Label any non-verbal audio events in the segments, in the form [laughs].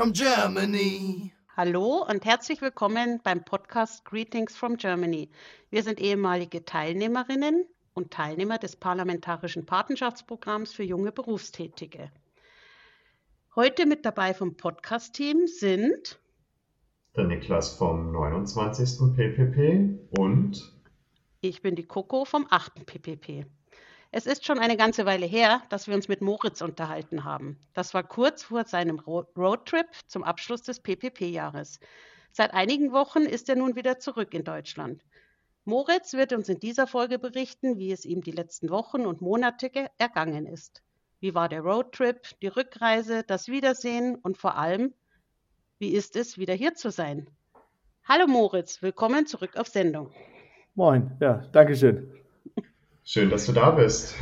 from Germany. Hallo und herzlich willkommen beim Podcast Greetings from Germany. Wir sind ehemalige Teilnehmerinnen und Teilnehmer des Parlamentarischen Patenschaftsprogramms für junge Berufstätige. Heute mit dabei vom Podcast-Team sind der Niklas vom 29. PPP und ich bin die Coco vom 8. PPP. Es ist schon eine ganze Weile her, dass wir uns mit Moritz unterhalten haben. Das war kurz vor seinem Roadtrip zum Abschluss des PPP-Jahres. Seit einigen Wochen ist er nun wieder zurück in Deutschland. Moritz wird uns in dieser Folge berichten, wie es ihm die letzten Wochen und Monate ergangen ist. Wie war der Roadtrip, die Rückreise, das Wiedersehen und vor allem, wie ist es, wieder hier zu sein? Hallo Moritz, willkommen zurück auf Sendung. Moin, ja, danke schön. Schön, dass du da bist.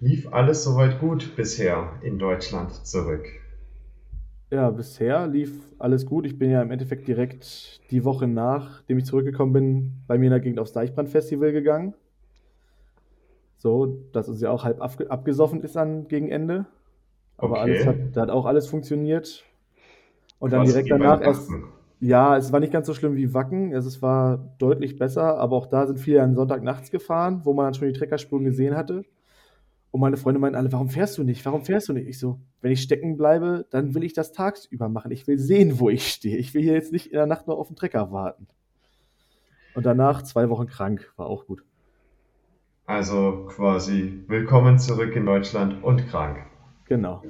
Lief alles soweit gut bisher in Deutschland zurück? Ja, bisher lief alles gut. Ich bin ja im Endeffekt direkt die Woche nachdem ich zurückgekommen bin, bei mir in der Gegend aufs Deichbrand-Festival gegangen. So, dass uns ja auch halb abgesoffen ist an gegen Ende. Aber okay. alles hat, da hat auch alles funktioniert. Und dann direkt danach erst. Ja, es war nicht ganz so schlimm wie Wacken. Also es war deutlich besser, aber auch da sind viele an Sonntag nachts gefahren, wo man dann schon die Treckerspuren gesehen hatte. Und meine Freunde meinten alle, warum fährst du nicht? Warum fährst du nicht? Ich so, wenn ich stecken bleibe, dann will ich das tagsüber machen. Ich will sehen, wo ich stehe. Ich will hier jetzt nicht in der Nacht nur auf den Trecker warten. Und danach zwei Wochen krank, war auch gut. Also quasi willkommen zurück in Deutschland und krank. Genau.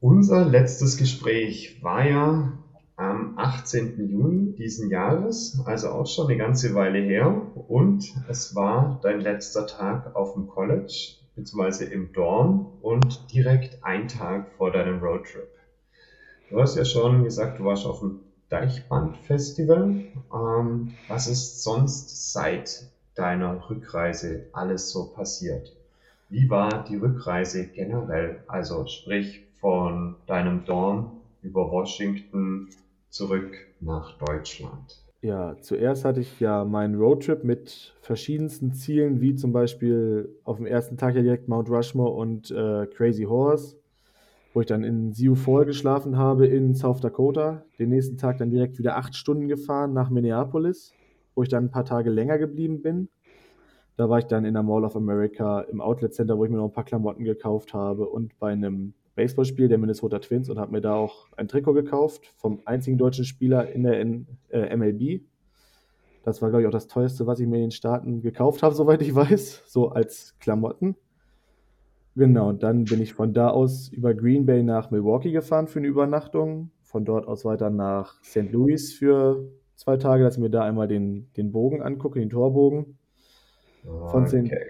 Unser letztes Gespräch war ja am 18. Juni diesen Jahres, also auch schon eine ganze Weile her. Und es war dein letzter Tag auf dem College, beziehungsweise im Dorm und direkt ein Tag vor deinem Roadtrip. Du hast ja schon gesagt, du warst auf dem Deichband-Festival. Ähm, was ist sonst seit deiner Rückreise alles so passiert? Wie war die Rückreise generell? Also sprich von deinem Dorm über Washington zurück nach Deutschland? Ja, zuerst hatte ich ja meinen Roadtrip mit verschiedensten Zielen, wie zum Beispiel auf dem ersten Tag ja direkt Mount Rushmore und äh, Crazy Horse, wo ich dann in Sioux Falls geschlafen habe in South Dakota. Den nächsten Tag dann direkt wieder acht Stunden gefahren nach Minneapolis, wo ich dann ein paar Tage länger geblieben bin. Da war ich dann in der Mall of America im Outlet Center, wo ich mir noch ein paar Klamotten gekauft habe und bei einem Baseballspiel der Minnesota Twins und habe mir da auch ein Trikot gekauft vom einzigen deutschen Spieler in der N äh, MLB. Das war, glaube ich, auch das teuerste, was ich mir in den Staaten gekauft habe, [laughs] soweit ich weiß, so als Klamotten. Genau, dann bin ich von da aus über Green Bay nach Milwaukee gefahren für eine Übernachtung. Von dort aus weiter nach St. Louis für zwei Tage, dass ich mir da einmal den, den Bogen angucke, den Torbogen. Von okay.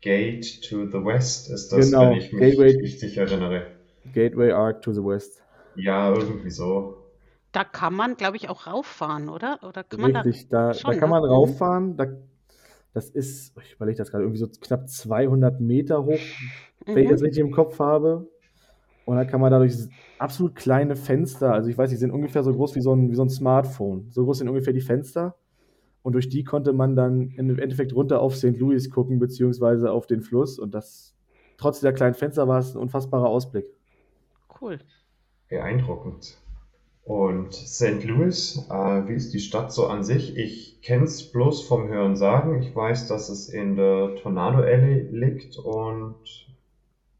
Gate to the West ist das, genau, wenn ich mich Gateway, richtig erinnere. Gateway Arc to the West. Ja, irgendwie so. Da kann man, glaube ich, auch rauffahren, oder? Oder kann Richtig, man da, da, schon, da kann man ne? mhm. rauffahren. Da, das ist, ich überlege das gerade, irgendwie so knapp 200 Meter hoch, mhm. wenn ich das richtig im Kopf habe. Und da kann man dadurch absolut kleine Fenster, also ich weiß, die sind ungefähr so groß wie so ein, wie so ein Smartphone. So groß sind ungefähr die Fenster. Und durch die konnte man dann im Endeffekt runter auf St. Louis gucken, beziehungsweise auf den Fluss. Und das, trotz der kleinen Fenster, war es ein unfassbarer Ausblick. Cool. Beeindruckend. Und St. Louis, äh, wie ist die Stadt so an sich? Ich kenne es bloß vom Hören sagen. Ich weiß, dass es in der Tornado Alley liegt und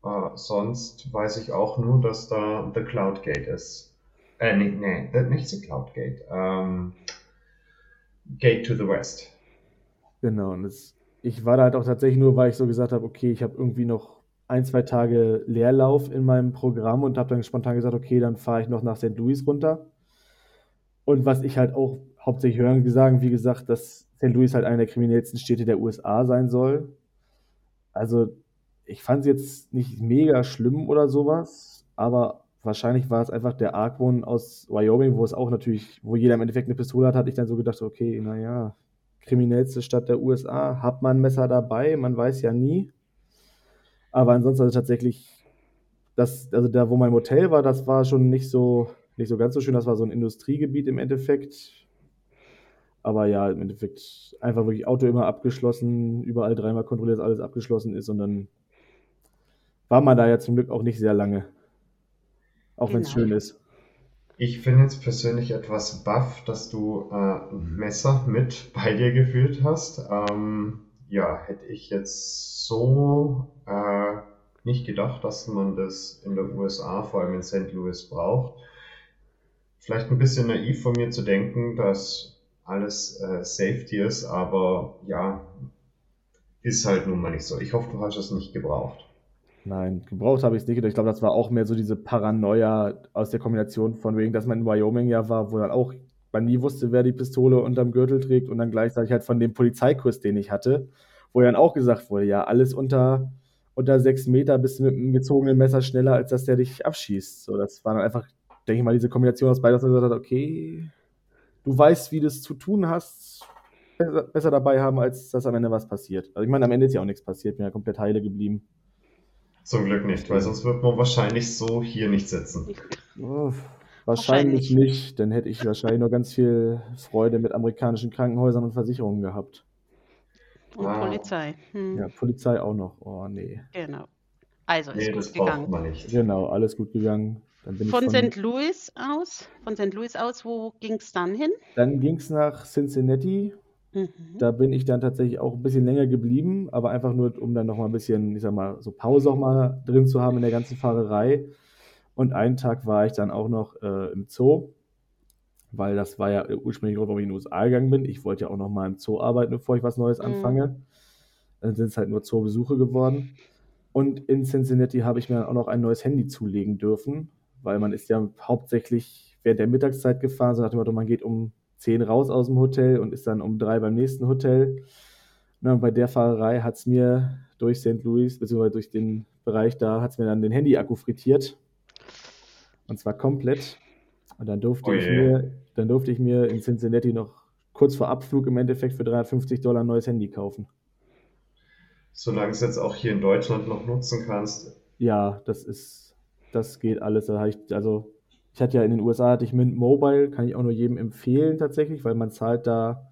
äh, sonst weiß ich auch nur, dass da The Cloud Gate ist. Äh, nee, nee, nicht The Cloud Gate. Ähm, Gate to the West. Genau, und das, ich war da halt auch tatsächlich nur, weil ich so gesagt habe, okay, ich habe irgendwie noch ein, zwei Tage Leerlauf in meinem Programm und habe dann spontan gesagt, okay, dann fahre ich noch nach St. Louis runter. Und was ich halt auch hauptsächlich hören sagen, wie gesagt, dass St. Louis halt eine der kriminellsten Städte der USA sein soll. Also ich fand es jetzt nicht mega schlimm oder sowas, aber wahrscheinlich war es einfach der Argwohn aus Wyoming, wo es auch natürlich, wo jeder im Endeffekt eine Pistole hat, hatte ich dann so gedacht, okay, naja, kriminellste Stadt der USA, hat man ein Messer dabei, man weiß ja nie. Aber ansonsten also tatsächlich, das, also da, wo mein Hotel war, das war schon nicht so, nicht so ganz so schön. Das war so ein Industriegebiet im Endeffekt. Aber ja, im Endeffekt einfach wirklich Auto immer abgeschlossen, überall dreimal kontrolliert, dass alles abgeschlossen ist und dann war man da ja zum Glück auch nicht sehr lange. Auch genau. wenn es schön ist. Ich bin jetzt persönlich etwas baff, dass du äh, ein Messer mit bei dir geführt hast. Ähm, ja, hätte ich jetzt so äh, nicht gedacht, dass man das in den USA, vor allem in St. Louis, braucht. Vielleicht ein bisschen naiv von mir zu denken, dass alles äh, Safety ist, aber ja, ist halt nun mal nicht so. Ich hoffe, du hast es nicht gebraucht. Nein, gebraucht habe ich es nicht. Ich glaube, das war auch mehr so diese Paranoia aus der Kombination von wegen, dass man in Wyoming ja war, wo dann auch man nie wusste, wer die Pistole unterm Gürtel trägt und dann gleichzeitig halt von dem Polizeikurs, den ich hatte, wo dann auch gesagt wurde, ja, alles unter, unter sechs Meter bist du mit einem gezogenen Messer schneller, als dass der dich abschießt. So, das war dann einfach, denke ich mal, diese Kombination aus beiden, dass man gesagt hat, okay, du weißt, wie du es zu tun hast, besser, besser dabei haben, als dass am Ende was passiert. Also ich meine, am Ende ist ja auch nichts passiert, bin ja komplett heile geblieben. Zum Glück nicht, weil sonst wird man wahrscheinlich so hier nicht sitzen. Oh, wahrscheinlich, wahrscheinlich nicht, dann hätte ich wahrscheinlich nur ganz viel Freude mit amerikanischen Krankenhäusern und Versicherungen gehabt. Und wow. Polizei. Hm. Ja, Polizei auch noch. Oh, nee. Genau. Also ist nee, gut gegangen. Genau, alles gut gegangen. von, von St. Louis aus, von St. Louis aus, wo ging es dann hin? Dann ging es nach Cincinnati Mhm. Da bin ich dann tatsächlich auch ein bisschen länger geblieben, aber einfach nur, um dann noch mal ein bisschen, ich sag mal, so Pause auch mal drin zu haben in der ganzen Fahrerei. Und einen Tag war ich dann auch noch äh, im Zoo, weil das war ja ursprünglich Grund, warum ich in die USA gegangen bin. Ich wollte ja auch noch mal im Zoo arbeiten, bevor ich was Neues mhm. anfange. Dann sind es halt nur Zoobesuche geworden. Und in Cincinnati habe ich mir dann auch noch ein neues Handy zulegen dürfen, weil man ist ja hauptsächlich während der Mittagszeit gefahren, so nach dem Motto, man geht um zehn raus aus dem Hotel und ist dann um drei beim nächsten Hotel. Na, und bei der Fahrerei hat es mir durch St. Louis, beziehungsweise durch den Bereich da, hat es mir dann den Handy-Akku frittiert. Und zwar komplett. Und dann durfte, oh ich mir, dann durfte ich mir in Cincinnati noch kurz vor Abflug im Endeffekt für 350 Dollar ein neues Handy kaufen. Solange es jetzt auch hier in Deutschland noch nutzen kannst. Ja, das ist, das geht alles. Also ich hatte ja in den USA hatte ich Mint Mobile, kann ich auch nur jedem empfehlen tatsächlich, weil man zahlt da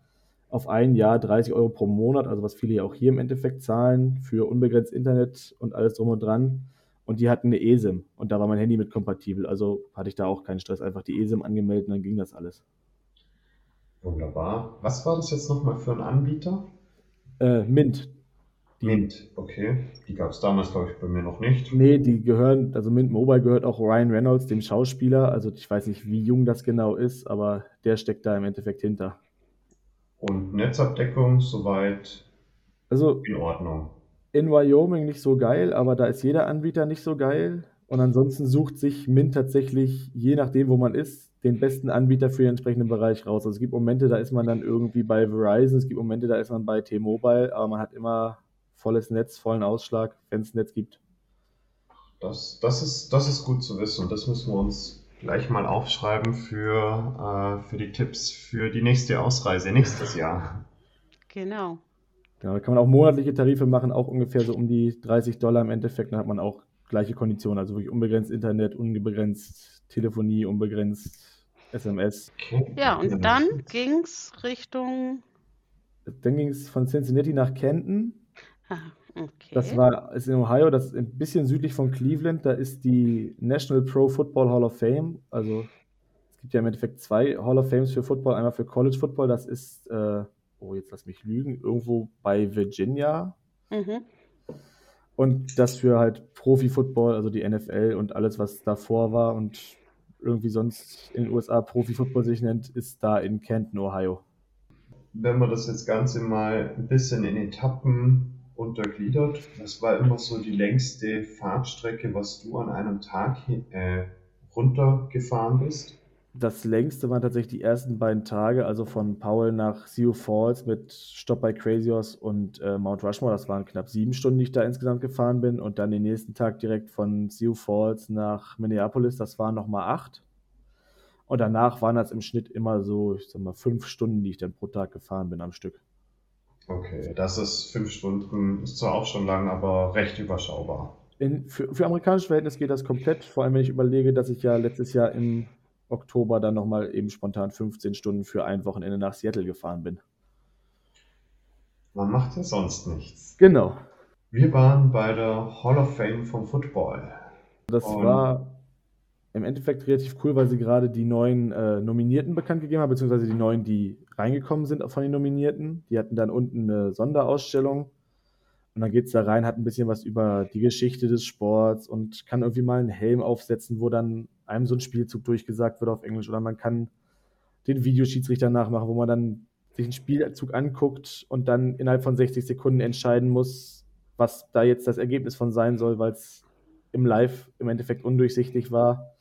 auf ein Jahr 30 Euro pro Monat, also was viele ja auch hier im Endeffekt zahlen, für unbegrenzt Internet und alles drum und dran. Und die hatten eine eSIM und da war mein Handy mit kompatibel. Also hatte ich da auch keinen Stress, einfach die eSIM angemeldet und dann ging das alles. Wunderbar. Was war das jetzt nochmal für ein Anbieter? Äh, Mint. Die, Mint, okay. Die gab es damals, glaube ich, bei mir noch nicht. Nee, die gehören, also Mint Mobile gehört auch Ryan Reynolds, dem Schauspieler. Also ich weiß nicht, wie jung das genau ist, aber der steckt da im Endeffekt hinter. Und Netzabdeckung soweit also, in Ordnung. In Wyoming nicht so geil, aber da ist jeder Anbieter nicht so geil. Und ansonsten sucht sich Mint tatsächlich, je nachdem, wo man ist, den besten Anbieter für den entsprechenden Bereich raus. Also es gibt Momente, da ist man dann irgendwie bei Verizon, es gibt Momente, da ist man bei T-Mobile, aber man hat immer volles Netz, vollen Ausschlag, wenn es Netz gibt. Das, das, ist, das ist gut zu wissen. Das müssen wir uns gleich mal aufschreiben für, äh, für die Tipps für die nächste Ausreise nächstes Jahr. Genau. Genau, da kann man auch monatliche Tarife machen, auch ungefähr so um die 30 Dollar im Endeffekt. Dann hat man auch gleiche Konditionen, also wirklich unbegrenzt Internet, unbegrenzt Telefonie, unbegrenzt SMS. Ja, und dann ging es Richtung. Dann ging es von Cincinnati nach Kenton. Ah, okay. Das war ist in Ohio, das ist ein bisschen südlich von Cleveland. Da ist die National Pro Football Hall of Fame. Also es gibt ja im Endeffekt zwei Hall of Fames für Football. Einmal für College Football, das ist, äh, oh, jetzt lass mich lügen, irgendwo bei Virginia. Mhm. Und das für halt Profi-Football, also die NFL und alles, was davor war und irgendwie sonst in den USA Profi-Football sich nennt, ist da in Canton, Ohio. Wenn man das jetzt Ganze mal ein bisschen in Etappen untergliedert. Das war immer so die längste Fahrtstrecke, was du an einem Tag äh, runtergefahren bist? Das längste waren tatsächlich die ersten beiden Tage, also von Powell nach Sioux Falls mit Stopp bei Crazy Horse und äh, Mount Rushmore. Das waren knapp sieben Stunden, die ich da insgesamt gefahren bin. Und dann den nächsten Tag direkt von Sioux Falls nach Minneapolis. Das waren nochmal acht. Und danach waren das im Schnitt immer so, ich sag mal, fünf Stunden, die ich dann pro Tag gefahren bin am Stück. Okay, das ist fünf Stunden, ist zwar auch schon lang, aber recht überschaubar. In, für, für amerikanische Verhältnisse geht das komplett, vor allem wenn ich überlege, dass ich ja letztes Jahr im Oktober dann nochmal eben spontan 15 Stunden für ein Wochenende nach Seattle gefahren bin. Man macht ja sonst nichts. Genau. Wir waren bei der Hall of Fame vom Football. Das Und war im Endeffekt relativ cool, weil sie gerade die neuen äh, Nominierten bekannt gegeben haben, beziehungsweise die neuen, die reingekommen sind von den Nominierten. Die hatten dann unten eine Sonderausstellung und dann geht es da rein, hat ein bisschen was über die Geschichte des Sports und kann irgendwie mal einen Helm aufsetzen, wo dann einem so ein Spielzug durchgesagt wird auf Englisch oder man kann den Videoschiedsrichter nachmachen, wo man dann sich einen Spielzug anguckt und dann innerhalb von 60 Sekunden entscheiden muss, was da jetzt das Ergebnis von sein soll, weil es im Live im Endeffekt undurchsichtig war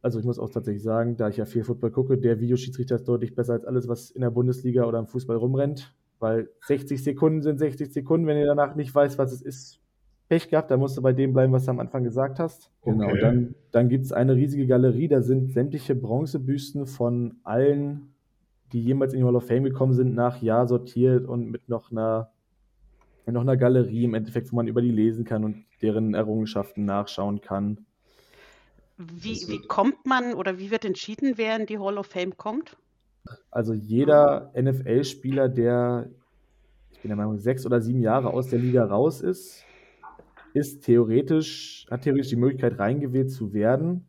also ich muss auch tatsächlich sagen, da ich ja viel Football gucke, der Videoschiedsrichter ist deutlich besser als alles, was in der Bundesliga oder im Fußball rumrennt, weil 60 Sekunden sind 60 Sekunden, wenn ihr danach nicht weißt, was es ist. Pech gehabt, da musst du bei dem bleiben, was du am Anfang gesagt hast. Genau, okay. Dann, dann gibt es eine riesige Galerie, da sind sämtliche Bronzebüsten von allen, die jemals in die Hall of Fame gekommen sind, nach Jahr sortiert und mit noch einer, noch einer Galerie im Endeffekt, wo man über die lesen kann und deren Errungenschaften nachschauen kann. Wie, wie kommt man oder wie wird entschieden, wer in die Hall of Fame kommt? Also jeder NFL-Spieler, der, ich bin der Meinung, sechs oder sieben Jahre aus der Liga raus ist, ist theoretisch, hat theoretisch die Möglichkeit, reingewählt zu werden.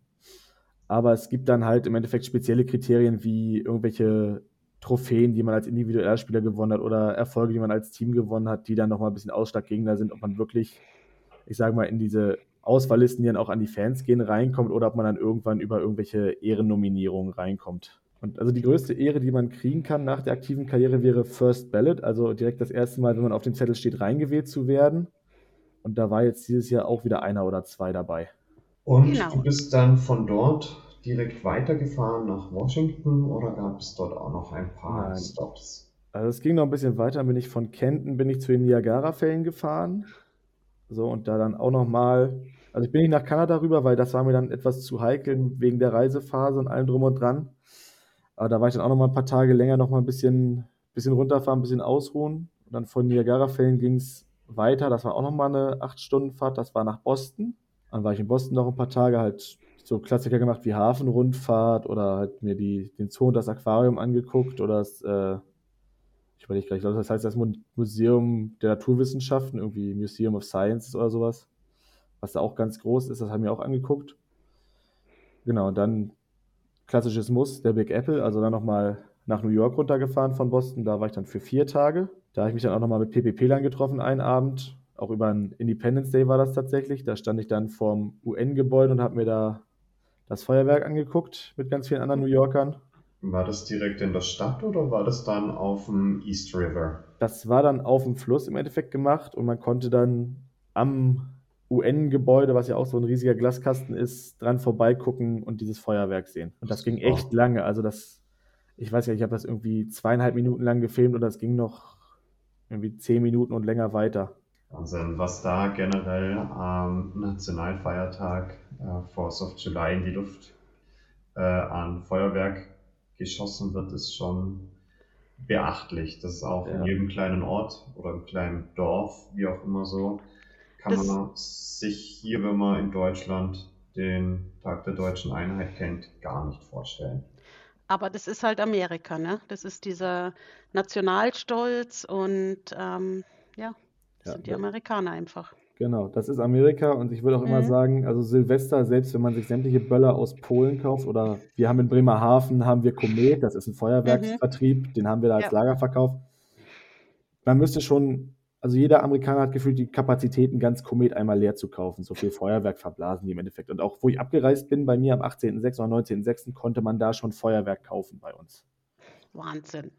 Aber es gibt dann halt im Endeffekt spezielle Kriterien wie irgendwelche Trophäen, die man als individueller Spieler gewonnen hat oder Erfolge, die man als Team gewonnen hat, die dann nochmal ein bisschen ausschlaggebender sind, ob man wirklich, ich sage mal, in diese Auswahllisten, die dann auch an die Fans gehen, reinkommt oder ob man dann irgendwann über irgendwelche Ehrennominierungen reinkommt. Und also die größte Ehre, die man kriegen kann nach der aktiven Karriere, wäre First Ballot, also direkt das erste Mal, wenn man auf dem Zettel steht, reingewählt zu werden. Und da war jetzt dieses Jahr auch wieder einer oder zwei dabei. Und genau. du bist dann von dort direkt weitergefahren nach Washington oder gab es dort auch noch ein paar Nein. Stops? Also es ging noch ein bisschen weiter, bin ich von Kenton bin ich zu den Niagara-Fällen gefahren. So, und da dann auch nochmal also ich bin nicht nach Kanada rüber, weil das war mir dann etwas zu heikel wegen der Reisephase und allem drum und dran. Aber da war ich dann auch noch mal ein paar Tage länger noch mal ein bisschen, bisschen runterfahren, ein bisschen ausruhen. Und dann von Niagara-Fällen ging es weiter. Das war auch noch mal eine 8-Stunden-Fahrt. Das war nach Boston. Dann war ich in Boston noch ein paar Tage, halt so Klassiker gemacht wie Hafenrundfahrt oder halt mir die, den Zoo und das Aquarium angeguckt oder das, äh, ich überlege gleich, ich glaube, das heißt das Museum der Naturwissenschaften, irgendwie Museum of Science oder sowas was da auch ganz groß ist, das haben wir auch angeguckt. Genau, dann klassisches Muss, der Big Apple, also dann nochmal nach New York runtergefahren von Boston, da war ich dann für vier Tage. Da habe ich mich dann auch nochmal mit PPP lang getroffen, einen Abend, auch über einen Independence Day war das tatsächlich. Da stand ich dann vorm UN-Gebäude und habe mir da das Feuerwerk angeguckt mit ganz vielen anderen New Yorkern. War das direkt in der Stadt oder war das dann auf dem East River? Das war dann auf dem Fluss im Endeffekt gemacht und man konnte dann am UN-Gebäude, was ja auch so ein riesiger Glaskasten ist, dran vorbeigucken und dieses Feuerwerk sehen. Und das ging echt lange. Also das, ich weiß ja, ich habe das irgendwie zweieinhalb Minuten lang gefilmt und das ging noch irgendwie zehn Minuten und länger weiter. Wahnsinn, was da generell am Nationalfeiertag äh, Force of July in die Luft äh, an Feuerwerk geschossen wird, ist schon beachtlich. Das ist auch ja. in jedem kleinen Ort oder im kleinen Dorf, wie auch immer so, kann das man sich hier, wenn man in Deutschland den Tag der deutschen Einheit kennt, gar nicht vorstellen. Aber das ist halt Amerika, ne? Das ist dieser Nationalstolz und ähm, ja, das ja, sind die Amerikaner einfach. Genau, das ist Amerika und ich würde auch mhm. immer sagen, also Silvester, selbst wenn man sich sämtliche Böller aus Polen kauft oder wir haben in Bremerhaven, haben wir Komet, das ist ein Feuerwerksvertrieb, mhm. den haben wir da als ja. Lagerverkauf. Man müsste schon also jeder Amerikaner hat gefühlt die Kapazitäten, ganz Komet einmal leer zu kaufen. So viel Feuerwerk verblasen die im Endeffekt. Und auch wo ich abgereist bin, bei mir am 18.06. oder 19.06. konnte man da schon Feuerwerk kaufen bei uns. Wahnsinn.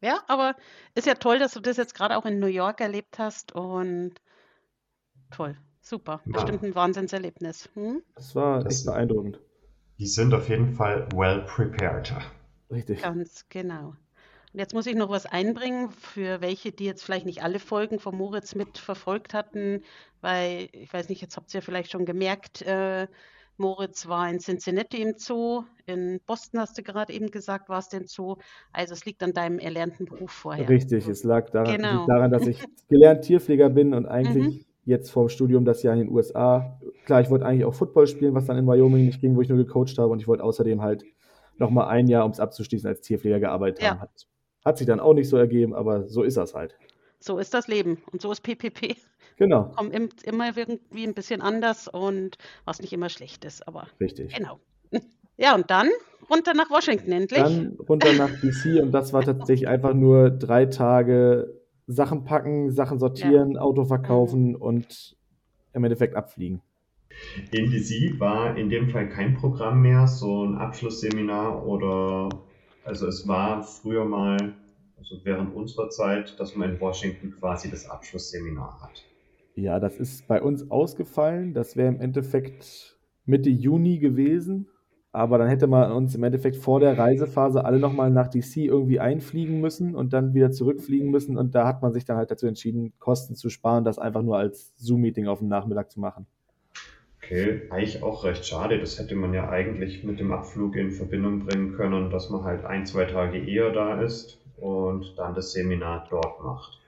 Ja, aber ist ja toll, dass du das jetzt gerade auch in New York erlebt hast und toll, super. Ja. Bestimmt ein Wahnsinnserlebnis. Hm? Das war das echt beeindruckend. Die sind auf jeden Fall well prepared. Richtig. Ganz genau. Und jetzt muss ich noch was einbringen für welche, die jetzt vielleicht nicht alle Folgen von Moritz mitverfolgt hatten, weil ich weiß nicht, jetzt habt ihr vielleicht schon gemerkt, äh, Moritz war in Cincinnati im Zoo, in Boston hast du gerade eben gesagt, war es denn Zoo. Also es liegt an deinem erlernten Beruf vorher. Richtig, es lag daran, genau. daran dass ich gelernt Tierpfleger bin und eigentlich mhm. jetzt vor dem Studium das Jahr in den USA. Klar, ich wollte eigentlich auch Football spielen, was dann in Wyoming nicht ging, wo ich nur gecoacht habe und ich wollte außerdem halt nochmal ein Jahr, um es abzuschließen, als Tierpfleger gearbeitet ja. haben. Hat sich dann auch nicht so ergeben, aber so ist das halt. So ist das Leben und so ist PPP. Genau. Kommen im, immer irgendwie ein bisschen anders und was nicht immer schlecht ist, aber Richtig. genau. [laughs] Ja, und dann runter nach Washington endlich. Dann runter nach DC und das war tatsächlich [laughs] einfach nur drei Tage Sachen packen, Sachen sortieren, Auto verkaufen und im Endeffekt abfliegen. In DC war in dem Fall kein Programm mehr, so ein Abschlussseminar oder, also es war früher mal, also während unserer Zeit, dass man in Washington quasi das Abschlussseminar hat. Ja, das ist bei uns ausgefallen. Das wäre im Endeffekt Mitte Juni gewesen. Aber dann hätte man uns im Endeffekt vor der Reisephase alle nochmal nach DC irgendwie einfliegen müssen und dann wieder zurückfliegen müssen. Und da hat man sich dann halt dazu entschieden, Kosten zu sparen, das einfach nur als Zoom-Meeting auf den Nachmittag zu machen. Okay, eigentlich auch recht schade. Das hätte man ja eigentlich mit dem Abflug in Verbindung bringen können, dass man halt ein, zwei Tage eher da ist und dann das Seminar dort macht.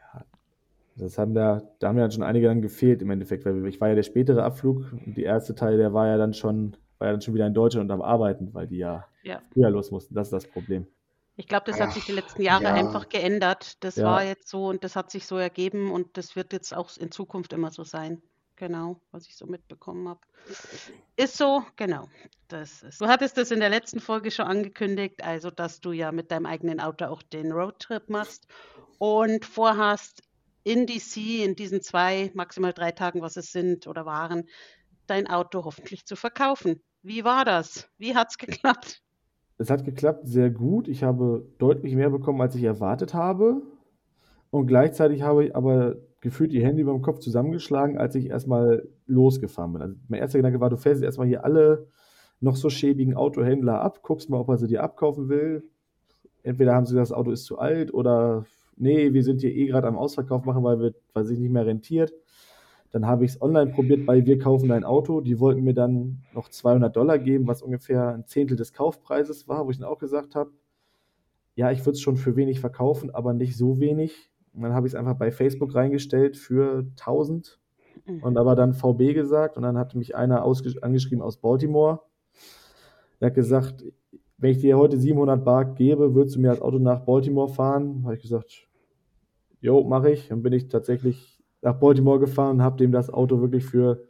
Das haben da, da haben ja schon einige dann gefehlt im Endeffekt, weil ich war ja der spätere Abflug und die erste Teil, der war ja dann schon war ja dann schon wieder in Deutschland und am Arbeiten, weil die ja, Ja. früher los mussten. Das ist das Problem. Ich glaube, das hat sich die letzten Jahre ja. einfach geändert. Das Ja. war jetzt so und das hat sich so ergeben und das wird jetzt auch in Zukunft immer so sein. Genau, was ich so mitbekommen habe. Ist so, genau. Das ist. Du hattest das in der letzten Folge schon angekündigt, also dass du ja mit deinem eigenen Auto auch den Roadtrip machst und vorhast, in DC in diesen zwei, maximal drei Tagen, was es sind oder waren, dein Auto hoffentlich zu verkaufen. Wie war das? Wie hat es geklappt? Es hat geklappt, sehr gut. Ich habe deutlich mehr bekommen, als ich erwartet habe. Und gleichzeitig habe ich aber gefühlt die Hände über dem Kopf zusammengeschlagen, als ich erstmal losgefahren bin. Also mein erster Gedanke war, du fährst jetzt erstmal hier alle noch so schäbigen Autohändler ab, guckst mal, ob er sie dir abkaufen will. Entweder haben sie gesagt, das Auto ist zu alt oder nee, wir sind hier eh gerade am Ausverkauf machen, weil, wir, weil sich nicht mehr rentiert. Dann habe ich es online probiert bei Wir kaufen dein Auto. Die wollten mir dann noch 200 Dollar geben, was ungefähr ein Zehntel des Kaufpreises war, wo ich dann auch gesagt habe, ja, ich würde es schon für wenig verkaufen, aber nicht so wenig. Und dann habe ich es einfach bei Facebook reingestellt für 1000 und aber dann VB gesagt und dann hat mich einer angeschrieben aus Baltimore. Der hat gesagt, wenn ich dir heute 700 Bar gebe, würdest du mir das Auto nach Baltimore fahren? Habe ich gesagt, jo, mache ich. Dann bin ich tatsächlich nach Baltimore gefahren und habe dem das Auto wirklich für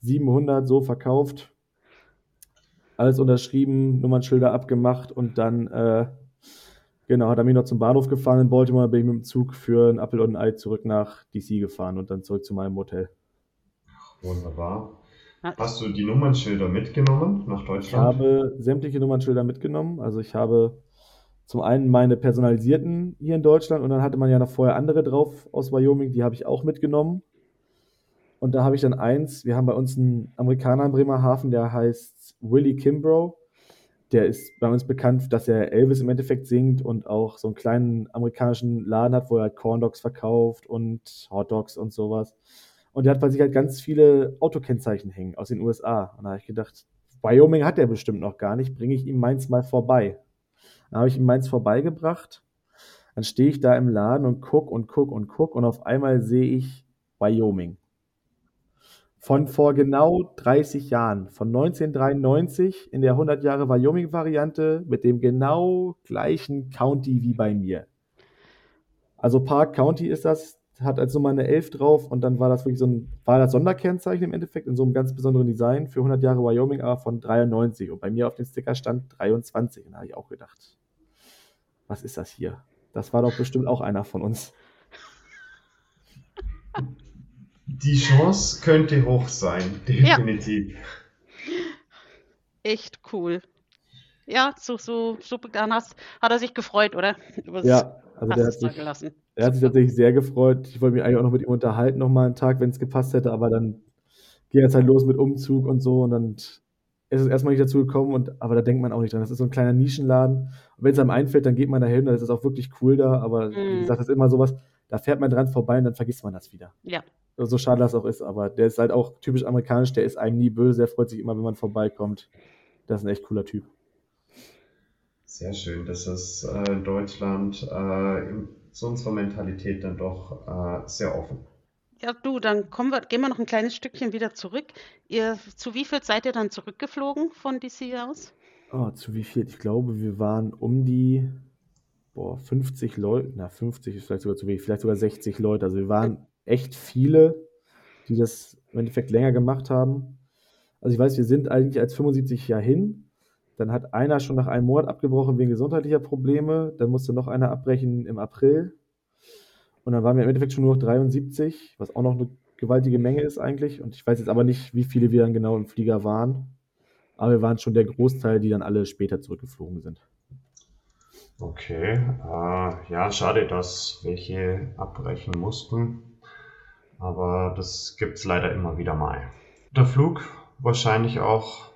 700 so verkauft. Alles unterschrieben, Nummernschilder abgemacht und dann, äh, genau, hat er mich noch zum Bahnhof gefahren in Baltimore, bin ich mit dem Zug für ein Apfel und ein Ei zurück nach DC gefahren und dann zurück zu meinem Hotel. Wunderbar. Hast du die Nummernschilder mitgenommen nach Ich Deutschland? habe sämtliche Nummernschilder mitgenommen. Also ich habe zum einen meine personalisierten hier in Deutschland und dann hatte man ja noch vorher andere drauf aus Wyoming, die habe ich auch mitgenommen. Und da habe ich dann eins, wir haben bei uns einen Amerikaner in Bremerhaven, der heißt Willie Kimbrough. Der ist bei uns bekannt, dass er Elvis im Endeffekt singt und auch so einen kleinen amerikanischen Laden hat, wo er Corn Dogs verkauft und Hot Dogs und sowas. Und der hat bei sich halt ganz viele Autokennzeichen hängen aus den USA. Und da habe ich gedacht, Wyoming hat er bestimmt noch gar nicht, bringe ich ihm meins mal vorbei. Dann habe ich ihm meins vorbeigebracht. Dann stehe ich da im Laden und guck und guck und guck und auf einmal sehe ich Wyoming. Von vor genau 30 Jahren, von 1993 in der 100 Jahre Wyoming-Variante mit dem genau gleichen County wie bei mir. Also Park County ist das, hat als Nummer eine 11 drauf und dann war das wirklich so ein, war das Sonderkennzeichen im Endeffekt in so einem ganz besonderen Design für 100 Jahre Wyoming, aber von 93 und bei mir auf dem Sticker stand 23 und da habe ich auch gedacht, was ist das hier? Das war doch bestimmt auch einer von uns. [laughs] Die Chance könnte hoch sein, definitiv. echt cool. Ja, so, so, so dann hast, hat er sich gefreut, oder? Übers- Ja, also der hat da sich, gelassen. er hat sich tatsächlich sehr gefreut. Ich wollte mich eigentlich auch noch mit ihm unterhalten, noch mal einen Tag, wenn es gepasst hätte, aber dann ging es halt los mit Umzug und so und dann ist es erstmal nicht dazu gekommen und aber da denkt man auch nicht dran. Das ist so ein kleiner Nischenladen und wenn es einem einfällt, dann geht man da hin, dann ist es auch wirklich cool da, aber wie Mm. gesagt, das ist immer sowas, da fährt man dran vorbei und dann vergisst man das wieder. Ja, So schade das auch ist, aber der ist halt auch typisch amerikanisch, der ist einem nie böse, der freut sich immer, wenn man vorbeikommt. Das ist ein echt cooler Typ. Sehr schön, dass es äh, in Deutschland äh, in, zu unserer Mentalität dann doch äh, sehr offen. ja, du, dann kommen wir, gehen wir noch ein kleines Stückchen wieder zurück. Ihr, zu wie viel seid ihr dann zurückgeflogen von DC aus? Oh, zu wie viel? Ich glaube, wir waren um die boah, 50 Leute, na 50 ist vielleicht sogar zu wenig, vielleicht sogar 60 Leute. Also wir waren echt viele. die das im Endeffekt länger gemacht haben. Also ich weiß, wir sind eigentlich als 75 Jahr hin. Dann hat einer schon nach einem Monat abgebrochen wegen gesundheitlicher Probleme. Dann musste noch einer abbrechen im April. Und dann waren wir im Endeffekt schon nur noch 73, was auch noch eine gewaltige Menge ist eigentlich. Und ich weiß jetzt aber nicht, wie viele wir dann genau im Flieger waren. Aber wir waren schon der Großteil, die dann alle später zurückgeflogen sind. Okay, äh, ja, schade, dass welche abbrechen mussten. Aber das gibt es leider immer wieder mal. Der Flug wahrscheinlich auch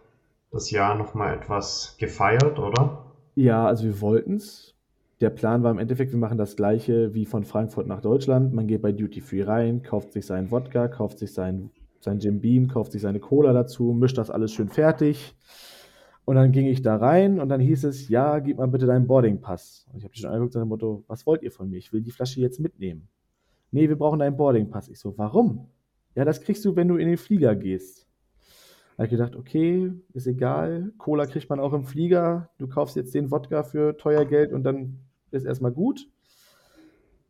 das Jahr nochmal etwas gefeiert, oder? Ja, also wir wollten es. Der Plan war im Endeffekt, wir machen das gleiche wie von Frankfurt nach Deutschland. Man geht bei Duty Free rein, kauft sich seinen Wodka, kauft sich sein, sein Jim Beam, kauft sich seine Cola dazu, mischt das alles schön fertig. Und dann ging ich da rein und dann hieß es, ja, gib mal bitte deinen Boardingpass. Und ich habe mich schon angeguckt und dem Motto, was wollt ihr von mir? Ich will die Flasche jetzt mitnehmen. Nee, wir brauchen deinen Boardingpass. Ich so, warum? Ja, das kriegst du, wenn du in den Flieger gehst. Da habe ich gedacht, okay, ist egal. Cola kriegt man auch im Flieger. Du kaufst jetzt den Wodka für teuer Geld und dann ist erstmal gut.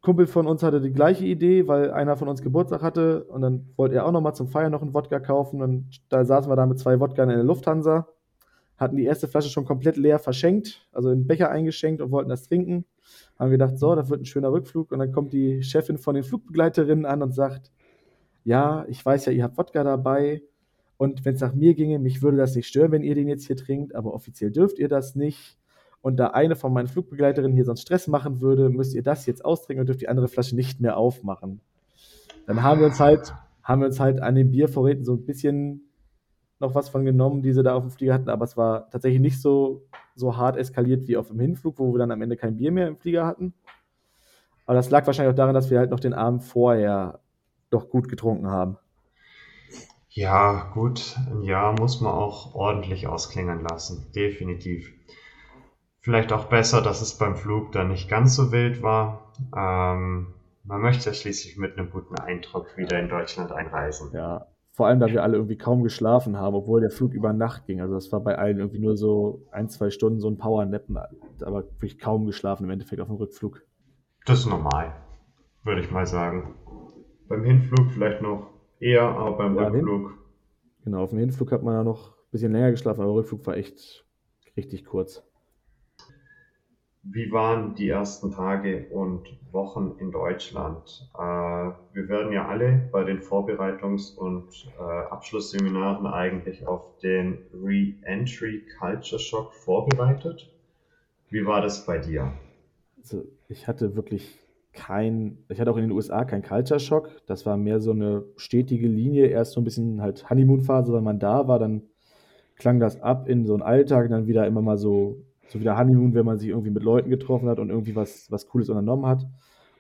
Kumpel von uns hatte die gleiche Idee, weil einer von uns Geburtstag hatte und dann wollte er auch nochmal zum Feiern noch einen Wodka kaufen und da saßen wir da mit zwei Wodka in der Lufthansa, hatten die erste Flasche schon komplett leer verschenkt, also in den Becher eingeschenkt und wollten das trinken. Haben gedacht, so, das wird ein schöner Rückflug. Und dann kommt die Chefin von den Flugbegleiterinnen an und sagt, ja, ich weiß ja, ihr habt Wodka dabei. Und wenn es nach mir ginge, mich würde das nicht stören, wenn ihr den jetzt hier trinkt, aber offiziell dürft ihr das nicht. Und da eine von meinen Flugbegleiterinnen hier sonst Stress machen würde, müsst ihr das jetzt austrinken und dürft die andere Flasche nicht mehr aufmachen. Dann haben wir uns halt, haben wir uns halt an den Biervorräten so ein bisschen noch was von genommen, die sie da auf dem Flieger hatten, aber es war tatsächlich nicht so, so hart eskaliert wie auf dem Hinflug, wo wir dann am Ende kein Bier mehr im Flieger hatten. Aber das lag wahrscheinlich auch daran, dass wir halt noch den Abend vorher doch gut getrunken haben. Ja, gut, ein Jahr muss man auch ordentlich ausklingen lassen, definitiv. Vielleicht auch besser, dass es beim Flug dann nicht ganz so wild war. Ähm, man möchte ja schließlich mit einem guten Eindruck wieder in Deutschland einreisen. Ja, vor allem, da wir alle irgendwie kaum geschlafen haben, obwohl der Flug über Nacht ging. Also das war bei allen irgendwie nur so ein, zwei Stunden so ein Powernappen, aber wirklich kaum geschlafen im Endeffekt auf dem Rückflug. Das ist normal, würde ich mal sagen. Beim Hinflug vielleicht noch eher, aber beim ja, Rückflug. Hin, genau, auf dem Hinflug hat man ja noch ein bisschen länger geschlafen, aber der Rückflug war echt richtig kurz. Wie waren die ersten Tage und Wochen in Deutschland? Äh, wir werden ja alle bei den Vorbereitungs- und äh, Abschlussseminaren eigentlich auf den Re-Entry Culture Shock vorbereitet. Wie war das bei dir? Also ich hatte wirklich kein, ich hatte auch in den USA keinen Culture Shock. Das war mehr so eine stetige Linie, erst so ein bisschen halt Honeymoon-Phase, wenn man da war, dann klang das ab in so einen Alltag, dann wieder immer mal so so wie der Honeymoon, wenn man sich irgendwie mit Leuten getroffen hat und irgendwie was, was Cooles unternommen hat.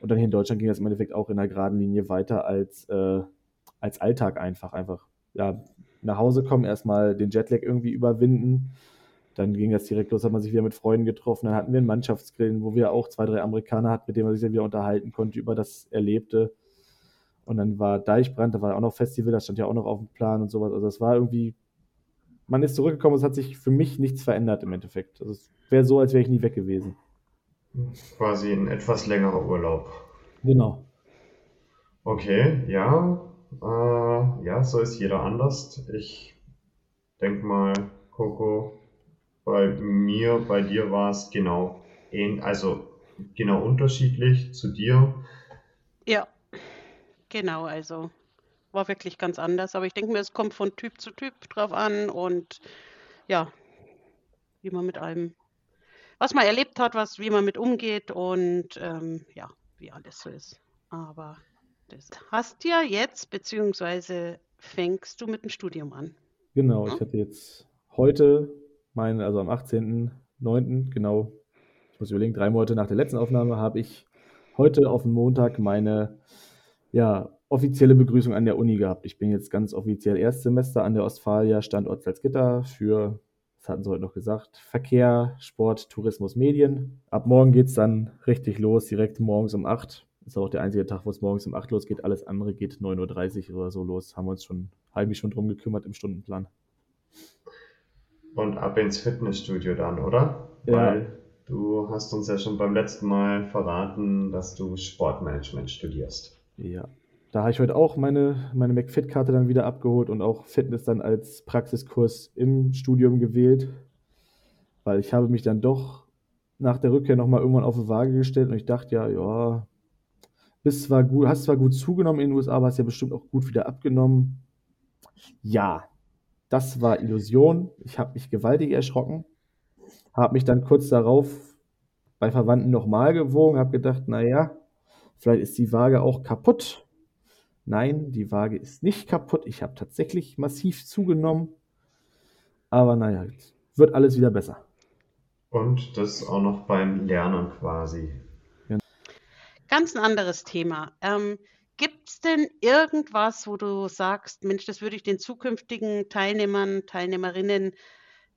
Und dann hier in Deutschland ging das im Endeffekt auch in der geraden Linie weiter als, äh, als Alltag einfach. Einfach, ja, nach Hause kommen, erstmal den Jetlag irgendwie überwinden. Dann ging das direkt los, hat man sich wieder mit Freunden getroffen. Dann hatten wir einen Mannschaftsgrillen, wo wir auch zwei, drei Amerikaner hatten, mit denen man sich dann wieder unterhalten konnte über das Erlebte. Und dann war Deichbrand, da war auch noch Festival, das stand ja auch noch auf dem Plan und sowas. Also das war irgendwie man ist zurückgekommen, es hat sich für mich nichts verändert im Endeffekt. Also es wäre so, als wäre ich nie weg gewesen. Quasi ein etwas längerer Urlaub. Genau. Okay, ja. Äh, ja, so ist jeder anders. Ich denke mal, Coco, bei mir, bei dir war es genau, also genau unterschiedlich zu dir. Ja, genau, also war wirklich ganz anders. Aber ich denke mir, es kommt von Typ zu Typ drauf an und ja, wie man mit allem, was man erlebt hat, was, wie man mit umgeht und ähm, ja, wie alles so ist. Aber das hast ja jetzt, beziehungsweise fängst du mit dem Studium an. Genau, ja? ich hatte jetzt heute, mein, also am 18.09., genau, ich muss überlegen, drei Monate nach der letzten Aufnahme, habe ich heute auf den Montag meine ja, offizielle Begrüßung an der Uni gehabt. Ich bin jetzt ganz offiziell Erstsemester an der Ostfalia, Standort Salzgitter für, was hatten sie heute noch gesagt, Verkehr, Sport, Tourismus, Medien. Ab morgen geht es dann richtig los, direkt morgens um 8. Ist auch der einzige Tag, wo es morgens um 8 losgeht. Alles andere geht 9.30 Uhr oder so los. Haben wir uns schon, ich schon drum gekümmert im Stundenplan. Und ab ins Fitnessstudio dann, oder? Ja. Weil du hast uns ja schon beim letzten Mal verraten, dass du Sportmanagement studierst. Ja, da habe ich heute auch meine, meine McFit-Karte dann wieder abgeholt und auch Fitness dann als Praxiskurs im Studium gewählt, weil ich habe mich dann doch nach der Rückkehr nochmal irgendwann auf die Waage gestellt und ich dachte ja, ja, bist zwar gut, hast zwar gut zugenommen in den USA, aber hast ja bestimmt auch gut wieder abgenommen. Ja, das war Illusion. Ich habe mich gewaltig erschrocken, habe mich dann kurz darauf bei Verwandten nochmal gewogen, habe gedacht, naja, vielleicht ist die Waage auch kaputt. Nein, die Waage ist nicht kaputt. Ich habe tatsächlich massiv zugenommen. Aber naja, wird alles wieder besser. Und das auch noch beim Lernen quasi. Ja. Ganz ein anderes Thema. Ähm, Gibt es denn irgendwas, wo du sagst, Mensch, das würde ich den zukünftigen Teilnehmern, Teilnehmerinnen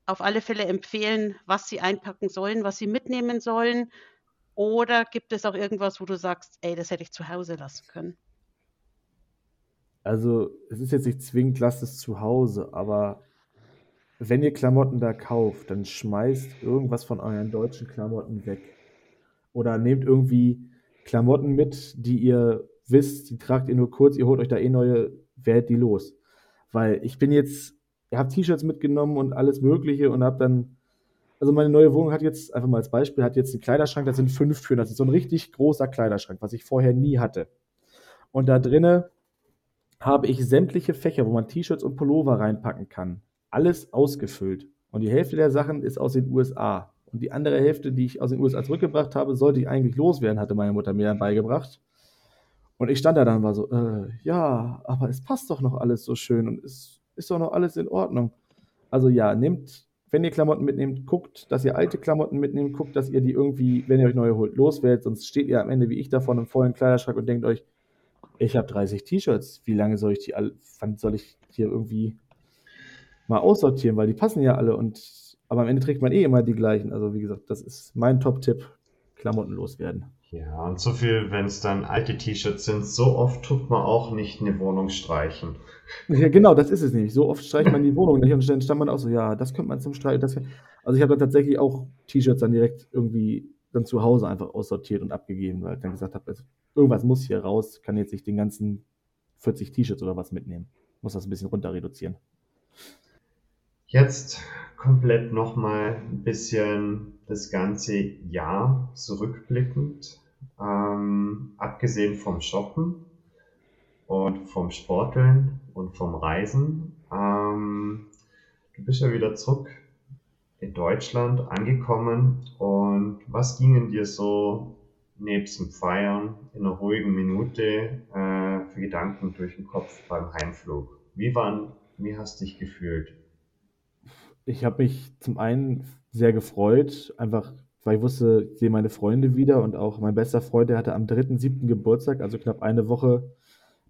auf alle Fälle empfehlen, was sie einpacken sollen, was sie mitnehmen sollen? Oder gibt es auch irgendwas, wo du sagst, ey, das hätte ich zu Hause lassen können? Also, es ist jetzt nicht zwingend, lasst es zu Hause, aber wenn ihr Klamotten da kauft, dann schmeißt irgendwas von euren deutschen Klamotten weg. Oder nehmt irgendwie Klamotten mit, die ihr wisst, die tragt ihr nur kurz, ihr holt euch da eh neue, werdet die los. Weil ich bin jetzt, ihr habt T-Shirts mitgenommen und alles Mögliche und hab dann, also meine neue Wohnung hat jetzt, einfach mal als Beispiel, hat jetzt einen Kleiderschrank, da sind fünf Türen, das ist so ein richtig großer Kleiderschrank, was ich vorher nie hatte. Und da drinnen habe ich sämtliche Fächer, wo man T-Shirts und Pullover reinpacken kann. Alles ausgefüllt. Und die Hälfte der Sachen ist aus den USA. Und die andere Hälfte, die ich aus den USA zurückgebracht habe, sollte ich eigentlich loswerden, hatte meine Mutter mir dann beigebracht. Und ich stand da dann und war so, äh, ja, aber es passt doch noch alles so schön und es ist doch noch alles in Ordnung. Also ja, nehmt, wenn ihr Klamotten mitnehmt, guckt, dass ihr alte Klamotten mitnehmt, guckt, dass ihr die irgendwie, wenn ihr euch neue holt, loswerdet, sonst steht ihr am Ende wie ich da vor einem vollen Kleiderschrank und denkt euch, ich habe 30 T-Shirts, wie lange soll ich die alle, wann soll ich hier irgendwie mal aussortieren, weil die passen ja alle und aber am Ende trägt man eh immer die gleichen. Also wie gesagt, das ist mein Top-Tipp, Klamotten loswerden. Ja, und so viel, wenn es dann alte T-Shirts sind, so oft tut man auch nicht eine Wohnung streichen. Ja, genau, das ist es nämlich. So oft streicht man die Wohnung nicht und dann stand man auch so, ja, das könnte man zum Streichen. Also ich habe dann tatsächlich auch T-Shirts dann direkt irgendwie dann zu Hause einfach aussortiert und abgegeben, weil ich dann gesagt habe, also irgendwas muss hier raus, kann jetzt nicht den ganzen 40 T-Shirts oder was mitnehmen. Muss das ein bisschen runter reduzieren. Jetzt komplett nochmal ein bisschen das ganze Jahr zurückblickend. Ähm, abgesehen vom Shoppen und vom Sporteln und vom Reisen. Ähm, du bist ja wieder zurück in Deutschland angekommen und was gingen dir so nebst dem Feiern in einer ruhigen Minute äh, für Gedanken durch den Kopf beim Heimflug? Wie, waren, wie hast du dich gefühlt? Ich habe mich zum einen sehr gefreut, einfach weil ich wusste, ich sehe meine Freunde wieder und auch mein bester Freund, der hatte am 3.7. Geburtstag, also knapp eine Woche